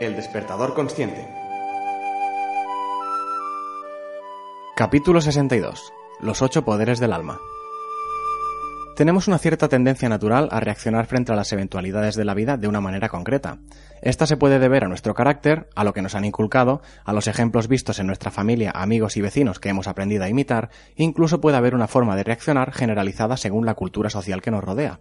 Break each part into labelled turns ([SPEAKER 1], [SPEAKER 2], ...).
[SPEAKER 1] El despertador consciente. Capítulo 62. Los ocho poderes del alma. Tenemos una cierta tendencia natural a reaccionar frente a las eventualidades de la vida de una manera concreta. Esta se puede deber a nuestro carácter, a lo que nos han inculcado, a los ejemplos vistos en nuestra familia, amigos y vecinos que hemos aprendido a imitar, incluso puede haber una forma de reaccionar generalizada según la cultura social que nos rodea.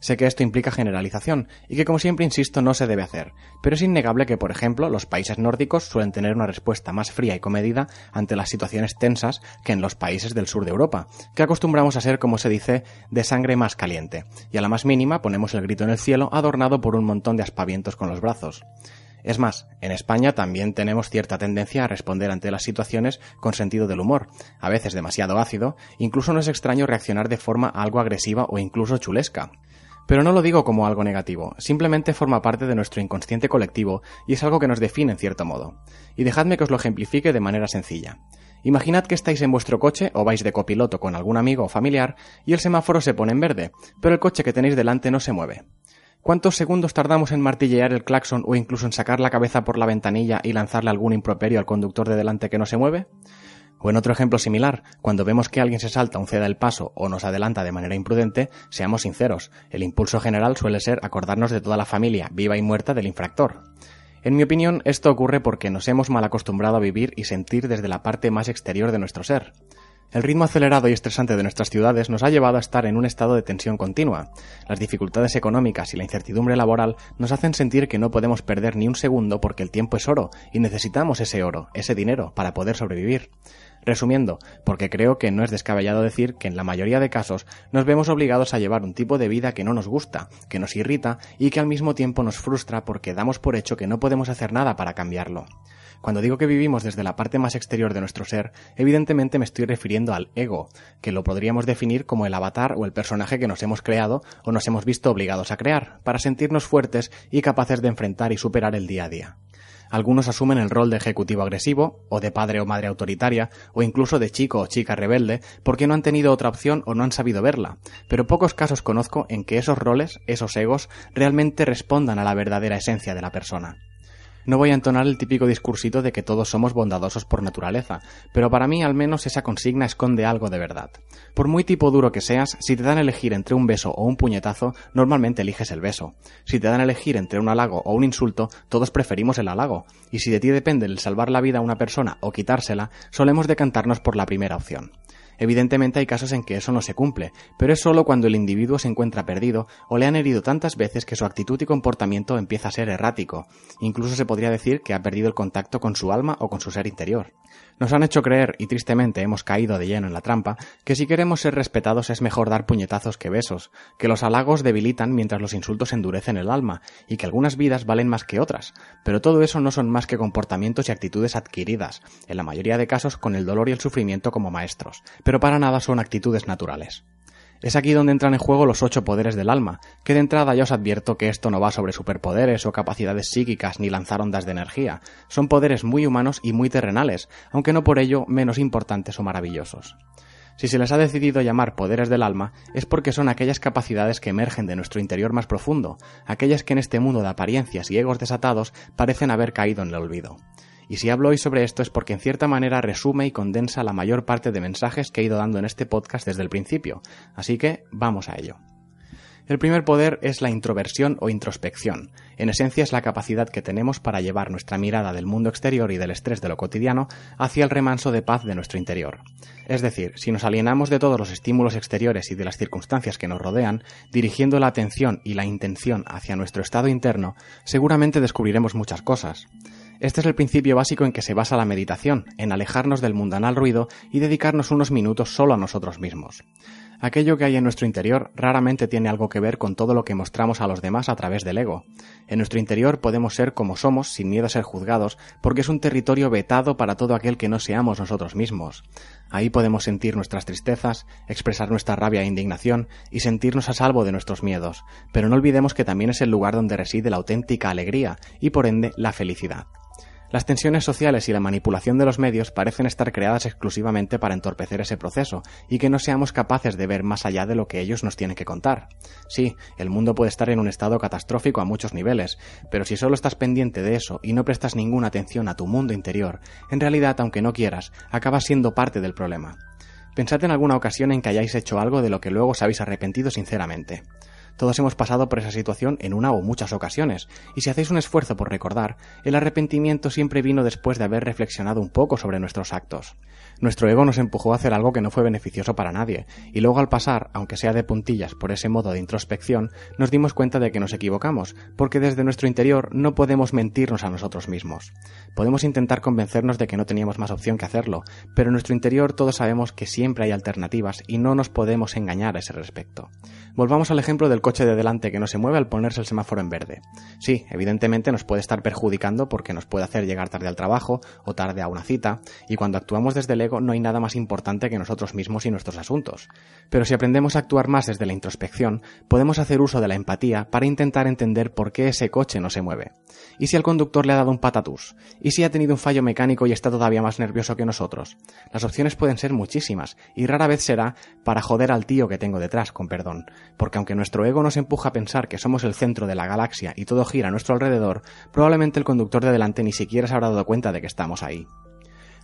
[SPEAKER 1] Sé que esto implica generalización y que como siempre insisto no se debe hacer, pero es innegable que, por ejemplo, los países nórdicos suelen tener una respuesta más fría y comedida ante las situaciones tensas que en los países del sur de Europa, que acostumbramos a ser, como se dice, de sangre más caliente, y a la más mínima ponemos el grito en el cielo adornado por un montón de aspavientos con los brazos. Es más, en España también tenemos cierta tendencia a responder ante las situaciones con sentido del humor, a veces demasiado ácido, incluso no es extraño reaccionar de forma algo agresiva o incluso chulesca. Pero no lo digo como algo negativo, simplemente forma parte de nuestro inconsciente colectivo y es algo que nos define en cierto modo. Y dejadme que os lo ejemplifique de manera sencilla. Imaginad que estáis en vuestro coche o vais de copiloto con algún amigo o familiar y el semáforo se pone en verde, pero el coche que tenéis delante no se mueve. ¿Cuántos segundos tardamos en martillear el claxon o incluso en sacar la cabeza por la ventanilla y lanzarle algún improperio al conductor de delante que no se mueve? O en otro ejemplo similar, cuando vemos que alguien se salta un ceda el paso o nos adelanta de manera imprudente, seamos sinceros, el impulso general suele ser acordarnos de toda la familia, viva y muerta, del infractor. En mi opinión, esto ocurre porque nos hemos mal acostumbrado a vivir y sentir desde la parte más exterior de nuestro ser. El ritmo acelerado y estresante de nuestras ciudades nos ha llevado a estar en un estado de tensión continua. Las dificultades económicas y la incertidumbre laboral nos hacen sentir que no podemos perder ni un segundo porque el tiempo es oro y necesitamos ese oro, ese dinero, para poder sobrevivir. Resumiendo, porque creo que no es descabellado decir que en la mayoría de casos nos vemos obligados a llevar un tipo de vida que no nos gusta, que nos irrita y que al mismo tiempo nos frustra porque damos por hecho que no podemos hacer nada para cambiarlo. Cuando digo que vivimos desde la parte más exterior de nuestro ser, evidentemente me estoy refiriendo al ego, que lo podríamos definir como el avatar o el personaje que nos hemos creado o nos hemos visto obligados a crear, para sentirnos fuertes y capaces de enfrentar y superar el día a día. Algunos asumen el rol de ejecutivo agresivo, o de padre o madre autoritaria, o incluso de chico o chica rebelde, porque no han tenido otra opción o no han sabido verla, pero pocos casos conozco en que esos roles, esos egos, realmente respondan a la verdadera esencia de la persona. No voy a entonar el típico discursito de que todos somos bondadosos por naturaleza, pero para mí al menos esa consigna esconde algo de verdad. Por muy tipo duro que seas, si te dan a elegir entre un beso o un puñetazo, normalmente eliges el beso. Si te dan a elegir entre un halago o un insulto, todos preferimos el halago. Y si de ti depende el salvar la vida a una persona o quitársela, solemos decantarnos por la primera opción. Evidentemente hay casos en que eso no se cumple, pero es solo cuando el individuo se encuentra perdido o le han herido tantas veces que su actitud y comportamiento empieza a ser errático. Incluso se podría decir que ha perdido el contacto con su alma o con su ser interior. Nos han hecho creer, y tristemente hemos caído de lleno en la trampa, que si queremos ser respetados es mejor dar puñetazos que besos, que los halagos debilitan mientras los insultos endurecen el alma, y que algunas vidas valen más que otras. Pero todo eso no son más que comportamientos y actitudes adquiridas, en la mayoría de casos con el dolor y el sufrimiento como maestros, pero para nada son actitudes naturales. Es aquí donde entran en juego los ocho poderes del alma, que de entrada ya os advierto que esto no va sobre superpoderes o capacidades psíquicas ni lanzar ondas de energía, son poderes muy humanos y muy terrenales, aunque no por ello menos importantes o maravillosos. Si se les ha decidido llamar poderes del alma, es porque son aquellas capacidades que emergen de nuestro interior más profundo, aquellas que en este mundo de apariencias y egos desatados parecen haber caído en el olvido. Y si hablo hoy sobre esto es porque en cierta manera resume y condensa la mayor parte de mensajes que he ido dando en este podcast desde el principio, así que vamos a ello. El primer poder es la introversión o introspección. En esencia es la capacidad que tenemos para llevar nuestra mirada del mundo exterior y del estrés de lo cotidiano hacia el remanso de paz de nuestro interior. Es decir, si nos alienamos de todos los estímulos exteriores y de las circunstancias que nos rodean, dirigiendo la atención y la intención hacia nuestro estado interno, seguramente descubriremos muchas cosas. Este es el principio básico en que se basa la meditación, en alejarnos del mundanal ruido y dedicarnos unos minutos solo a nosotros mismos. Aquello que hay en nuestro interior raramente tiene algo que ver con todo lo que mostramos a los demás a través del ego. En nuestro interior podemos ser como somos sin miedo a ser juzgados porque es un territorio vetado para todo aquel que no seamos nosotros mismos. Ahí podemos sentir nuestras tristezas, expresar nuestra rabia e indignación y sentirnos a salvo de nuestros miedos, pero no olvidemos que también es el lugar donde reside la auténtica alegría y por ende la felicidad. Las tensiones sociales y la manipulación de los medios parecen estar creadas exclusivamente para entorpecer ese proceso y que no seamos capaces de ver más allá de lo que ellos nos tienen que contar. Sí, el mundo puede estar en un estado catastrófico a muchos niveles, pero si solo estás pendiente de eso y no prestas ninguna atención a tu mundo interior, en realidad, aunque no quieras, acabas siendo parte del problema. Pensad en alguna ocasión en que hayáis hecho algo de lo que luego os habéis arrepentido sinceramente. Todos hemos pasado por esa situación en una o muchas ocasiones, y si hacéis un esfuerzo por recordar, el arrepentimiento siempre vino después de haber reflexionado un poco sobre nuestros actos. Nuestro ego nos empujó a hacer algo que no fue beneficioso para nadie, y luego al pasar, aunque sea de puntillas por ese modo de introspección, nos dimos cuenta de que nos equivocamos, porque desde nuestro interior no podemos mentirnos a nosotros mismos. Podemos intentar convencernos de que no teníamos más opción que hacerlo, pero en nuestro interior todos sabemos que siempre hay alternativas y no nos podemos engañar a ese respecto. Volvamos al ejemplo del de delante que no se mueve al ponerse el semáforo en verde. Sí, evidentemente nos puede estar perjudicando porque nos puede hacer llegar tarde al trabajo o tarde a una cita, y cuando actuamos desde el ego no hay nada más importante que nosotros mismos y nuestros asuntos. Pero si aprendemos a actuar más desde la introspección, podemos hacer uso de la empatía para intentar entender por qué ese coche no se mueve. ¿Y si el conductor le ha dado un patatús? ¿Y si ha tenido un fallo mecánico y está todavía más nervioso que nosotros? Las opciones pueden ser muchísimas, y rara vez será para joder al tío que tengo detrás, con perdón porque aunque nuestro ego nos empuja a pensar que somos el centro de la galaxia y todo gira a nuestro alrededor, probablemente el conductor de delante ni siquiera se habrá dado cuenta de que estamos ahí.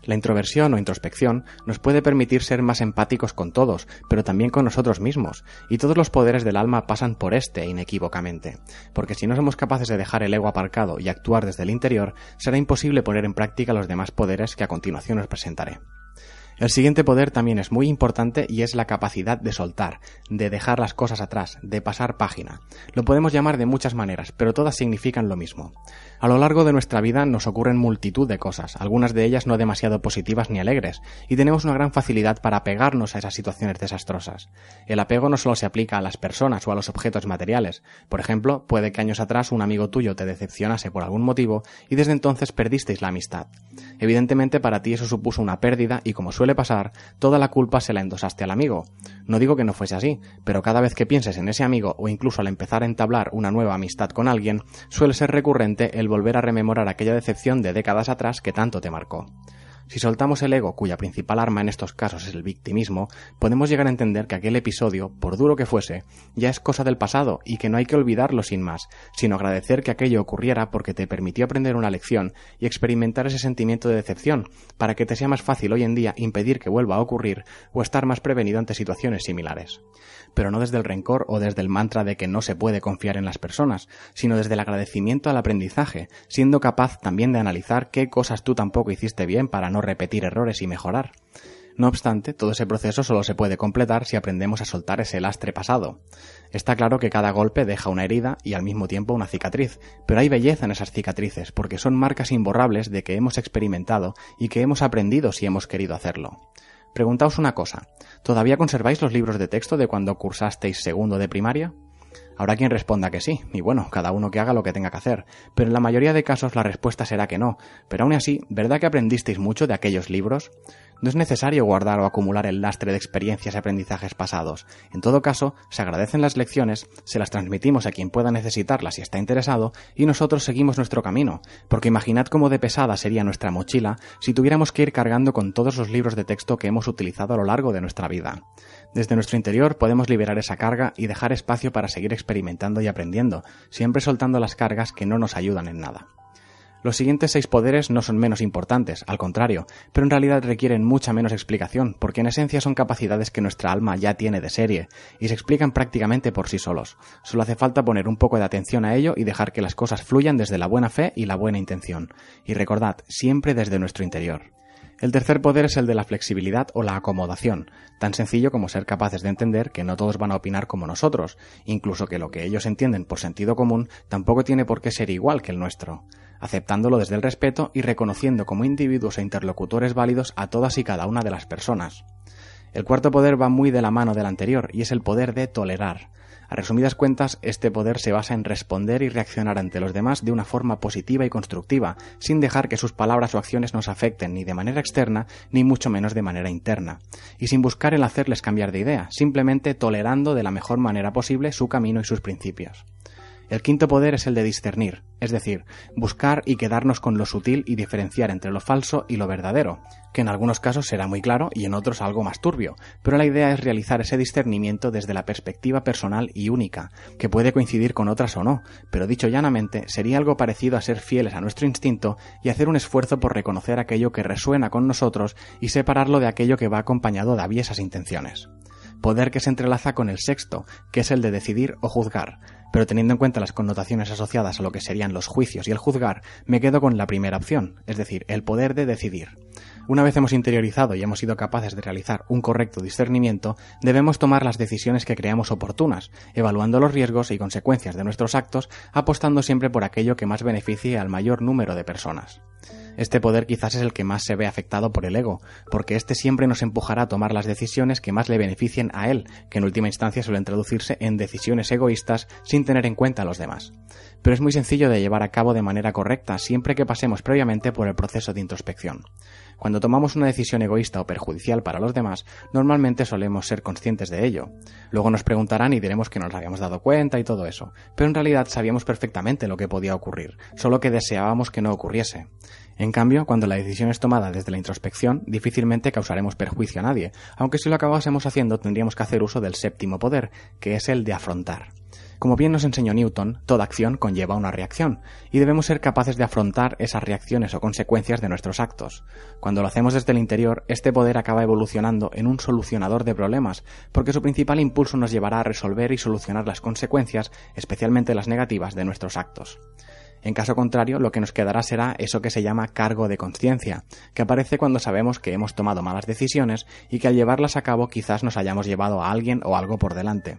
[SPEAKER 1] La introversión o introspección nos puede permitir ser más empáticos con todos, pero también con nosotros mismos, y todos los poderes del alma pasan por este inequívocamente, porque si no somos capaces de dejar el ego aparcado y actuar desde el interior, será imposible poner en práctica los demás poderes que a continuación os presentaré. El siguiente poder también es muy importante y es la capacidad de soltar, de dejar las cosas atrás, de pasar página. Lo podemos llamar de muchas maneras, pero todas significan lo mismo. A lo largo de nuestra vida nos ocurren multitud de cosas, algunas de ellas no demasiado positivas ni alegres, y tenemos una gran facilidad para apegarnos a esas situaciones desastrosas. El apego no solo se aplica a las personas o a los objetos materiales. Por ejemplo, puede que años atrás un amigo tuyo te decepcionase por algún motivo y desde entonces perdisteis la amistad. Evidentemente para ti eso supuso una pérdida y como suele pasar, toda la culpa se la endosaste al amigo. No digo que no fuese así, pero cada vez que pienses en ese amigo o incluso al empezar a entablar una nueva amistad con alguien, suele ser recurrente el volver a rememorar aquella decepción de décadas atrás que tanto te marcó. Si soltamos el ego, cuya principal arma en estos casos es el victimismo, podemos llegar a entender que aquel episodio, por duro que fuese, ya es cosa del pasado y que no hay que olvidarlo sin más, sino agradecer que aquello ocurriera porque te permitió aprender una lección y experimentar ese sentimiento de decepción, para que te sea más fácil hoy en día impedir que vuelva a ocurrir o estar más prevenido ante situaciones similares. Pero no desde el rencor o desde el mantra de que no se puede confiar en las personas, sino desde el agradecimiento al aprendizaje, siendo capaz también de analizar qué cosas tú tampoco hiciste bien para no repetir errores y mejorar. No obstante, todo ese proceso solo se puede completar si aprendemos a soltar ese lastre pasado. Está claro que cada golpe deja una herida y al mismo tiempo una cicatriz, pero hay belleza en esas cicatrices porque son marcas imborrables de que hemos experimentado y que hemos aprendido si hemos querido hacerlo. Preguntaos una cosa, ¿todavía conserváis los libros de texto de cuando cursasteis segundo de primaria? Habrá quien responda que sí, y bueno, cada uno que haga lo que tenga que hacer, pero en la mayoría de casos la respuesta será que no. Pero aún así, ¿verdad que aprendisteis mucho de aquellos libros? No es necesario guardar o acumular el lastre de experiencias y aprendizajes pasados. En todo caso, se agradecen las lecciones, se las transmitimos a quien pueda necesitarlas si está interesado, y nosotros seguimos nuestro camino, porque imaginad cómo de pesada sería nuestra mochila si tuviéramos que ir cargando con todos los libros de texto que hemos utilizado a lo largo de nuestra vida. Desde nuestro interior podemos liberar esa carga y dejar espacio para seguir experimentando y aprendiendo, siempre soltando las cargas que no nos ayudan en nada. Los siguientes seis poderes no son menos importantes, al contrario, pero en realidad requieren mucha menos explicación, porque en esencia son capacidades que nuestra alma ya tiene de serie, y se explican prácticamente por sí solos. Solo hace falta poner un poco de atención a ello y dejar que las cosas fluyan desde la buena fe y la buena intención. Y recordad, siempre desde nuestro interior. El tercer poder es el de la flexibilidad o la acomodación, tan sencillo como ser capaces de entender que no todos van a opinar como nosotros, incluso que lo que ellos entienden por sentido común tampoco tiene por qué ser igual que el nuestro. Aceptándolo desde el respeto y reconociendo como individuos e interlocutores válidos a todas y cada una de las personas. El cuarto poder va muy de la mano del anterior y es el poder de tolerar. A resumidas cuentas, este poder se basa en responder y reaccionar ante los demás de una forma positiva y constructiva, sin dejar que sus palabras o acciones nos afecten ni de manera externa, ni mucho menos de manera interna, y sin buscar el hacerles cambiar de idea, simplemente tolerando de la mejor manera posible su camino y sus principios. El quinto poder es el de discernir, es decir, buscar y quedarnos con lo sutil y diferenciar entre lo falso y lo verdadero, que en algunos casos será muy claro y en otros algo más turbio, pero la idea es realizar ese discernimiento desde la perspectiva personal y única, que puede coincidir con otras o no, pero dicho llanamente, sería algo parecido a ser fieles a nuestro instinto y hacer un esfuerzo por reconocer aquello que resuena con nosotros y separarlo de aquello que va acompañado de aviesas intenciones. Poder que se entrelaza con el sexto, que es el de decidir o juzgar, pero teniendo en cuenta las connotaciones asociadas a lo que serían los juicios y el juzgar, me quedo con la primera opción, es decir, el poder de decidir. Una vez hemos interiorizado y hemos sido capaces de realizar un correcto discernimiento, debemos tomar las decisiones que creamos oportunas, evaluando los riesgos y consecuencias de nuestros actos, apostando siempre por aquello que más beneficie al mayor número de personas. Este poder quizás es el que más se ve afectado por el ego, porque éste siempre nos empujará a tomar las decisiones que más le beneficien a él, que en última instancia suelen traducirse en decisiones egoístas sin tener en cuenta a los demás. Pero es muy sencillo de llevar a cabo de manera correcta siempre que pasemos previamente por el proceso de introspección. Cuando tomamos una decisión egoísta o perjudicial para los demás, normalmente solemos ser conscientes de ello. Luego nos preguntarán y diremos que nos habíamos dado cuenta y todo eso, pero en realidad sabíamos perfectamente lo que podía ocurrir, solo que deseábamos que no ocurriese. En cambio, cuando la decisión es tomada desde la introspección, difícilmente causaremos perjuicio a nadie, aunque si lo acabásemos haciendo tendríamos que hacer uso del séptimo poder, que es el de afrontar. Como bien nos enseñó Newton, toda acción conlleva una reacción, y debemos ser capaces de afrontar esas reacciones o consecuencias de nuestros actos. Cuando lo hacemos desde el interior, este poder acaba evolucionando en un solucionador de problemas, porque su principal impulso nos llevará a resolver y solucionar las consecuencias, especialmente las negativas, de nuestros actos. En caso contrario, lo que nos quedará será eso que se llama cargo de conciencia, que aparece cuando sabemos que hemos tomado malas decisiones y que al llevarlas a cabo quizás nos hayamos llevado a alguien o algo por delante.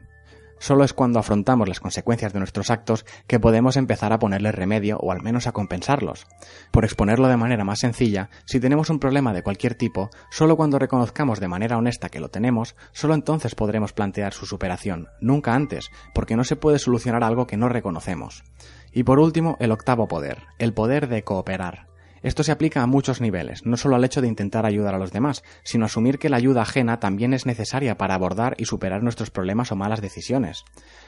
[SPEAKER 1] Solo es cuando afrontamos las consecuencias de nuestros actos que podemos empezar a ponerle remedio o al menos a compensarlos. Por exponerlo de manera más sencilla, si tenemos un problema de cualquier tipo, solo cuando reconozcamos de manera honesta que lo tenemos, solo entonces podremos plantear su superación, nunca antes, porque no se puede solucionar algo que no reconocemos. Y por último, el octavo poder, el poder de cooperar. Esto se aplica a muchos niveles, no solo al hecho de intentar ayudar a los demás, sino asumir que la ayuda ajena también es necesaria para abordar y superar nuestros problemas o malas decisiones.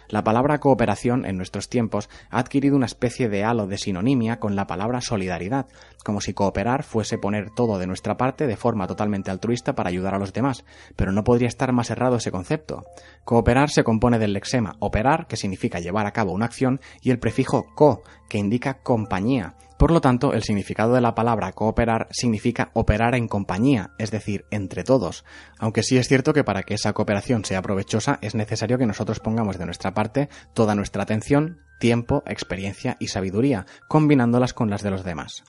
[SPEAKER 1] La palabra cooperación en nuestros tiempos ha adquirido una especie de halo de sinonimia con la palabra solidaridad, como si cooperar fuese poner todo de nuestra parte de forma totalmente altruista para ayudar a los demás, pero no podría estar más errado ese concepto. Cooperar se compone del lexema operar, que significa llevar a cabo una acción, y el prefijo co, que indica compañía, por lo tanto, el significado de la palabra cooperar significa operar en compañía, es decir, entre todos, aunque sí es cierto que para que esa cooperación sea provechosa es necesario que nosotros pongamos de nuestra parte toda nuestra atención, tiempo, experiencia y sabiduría, combinándolas con las de los demás.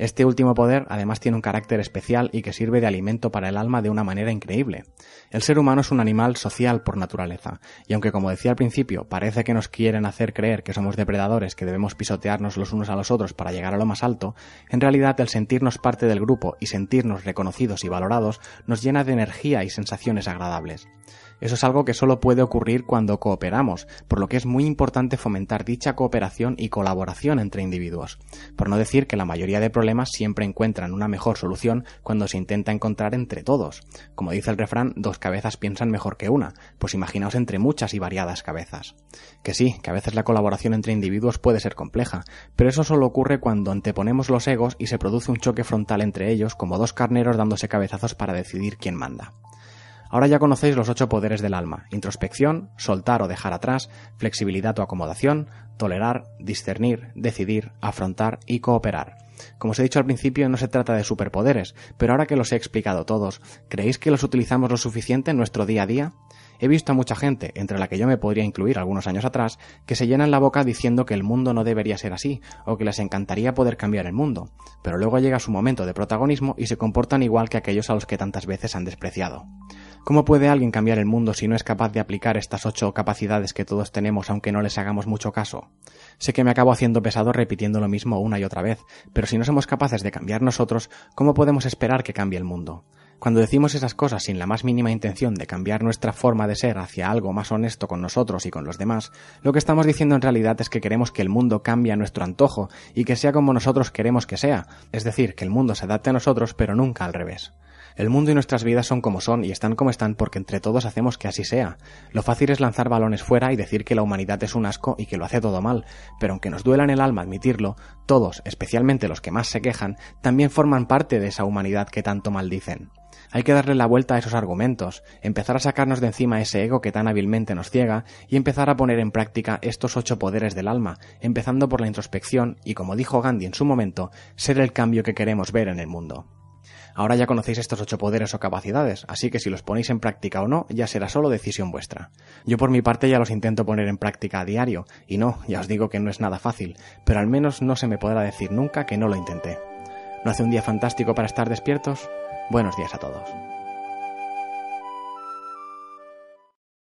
[SPEAKER 1] Este último poder además tiene un carácter especial y que sirve de alimento para el alma de una manera increíble. El ser humano es un animal social por naturaleza, y aunque como decía al principio parece que nos quieren hacer creer que somos depredadores que debemos pisotearnos los unos a los otros para llegar a lo más alto, en realidad el sentirnos parte del grupo y sentirnos reconocidos y valorados nos llena de energía y sensaciones agradables. Eso es algo que solo puede ocurrir cuando cooperamos, por lo que es muy importante fomentar dicha cooperación y colaboración entre individuos. Por no decir que la mayoría de siempre encuentran una mejor solución cuando se intenta encontrar entre todos. Como dice el refrán, dos cabezas piensan mejor que una, pues imaginaos entre muchas y variadas cabezas. Que sí, que a veces la colaboración entre individuos puede ser compleja, pero eso solo ocurre cuando anteponemos los egos y se produce un choque frontal entre ellos como dos carneros dándose cabezazos para decidir quién manda. Ahora ya conocéis los ocho poderes del alma, introspección, soltar o dejar atrás, flexibilidad o acomodación, tolerar, discernir, decidir, afrontar y cooperar. Como os he dicho al principio, no se trata de superpoderes, pero ahora que los he explicado todos, ¿creéis que los utilizamos lo suficiente en nuestro día a día? He visto a mucha gente, entre la que yo me podría incluir algunos años atrás, que se llenan la boca diciendo que el mundo no debería ser así, o que les encantaría poder cambiar el mundo, pero luego llega su momento de protagonismo y se comportan igual que aquellos a los que tantas veces han despreciado. ¿Cómo puede alguien cambiar el mundo si no es capaz de aplicar estas ocho capacidades que todos tenemos aunque no les hagamos mucho caso? Sé que me acabo haciendo pesado repitiendo lo mismo una y otra vez, pero si no somos capaces de cambiar nosotros, ¿cómo podemos esperar que cambie el mundo? Cuando decimos esas cosas sin la más mínima intención de cambiar nuestra forma de ser hacia algo más honesto con nosotros y con los demás, lo que estamos diciendo en realidad es que queremos que el mundo cambie a nuestro antojo y que sea como nosotros queremos que sea, es decir, que el mundo se adapte a nosotros pero nunca al revés. El mundo y nuestras vidas son como son y están como están porque entre todos hacemos que así sea. Lo fácil es lanzar balones fuera y decir que la humanidad es un asco y que lo hace todo mal, pero aunque nos duela en el alma admitirlo, todos, especialmente los que más se quejan, también forman parte de esa humanidad que tanto maldicen. Hay que darle la vuelta a esos argumentos, empezar a sacarnos de encima ese ego que tan hábilmente nos ciega y empezar a poner en práctica estos ocho poderes del alma, empezando por la introspección y, como dijo Gandhi en su momento, ser el cambio que queremos ver en el mundo. Ahora ya conocéis estos ocho poderes o capacidades, así que si los ponéis en práctica o no, ya será solo decisión vuestra. Yo por mi parte ya los intento poner en práctica a diario, y no, ya os digo que no es nada fácil, pero al menos no se me podrá decir nunca que no lo intenté. ¿No hace un día fantástico para estar despiertos? Buenos días a todos.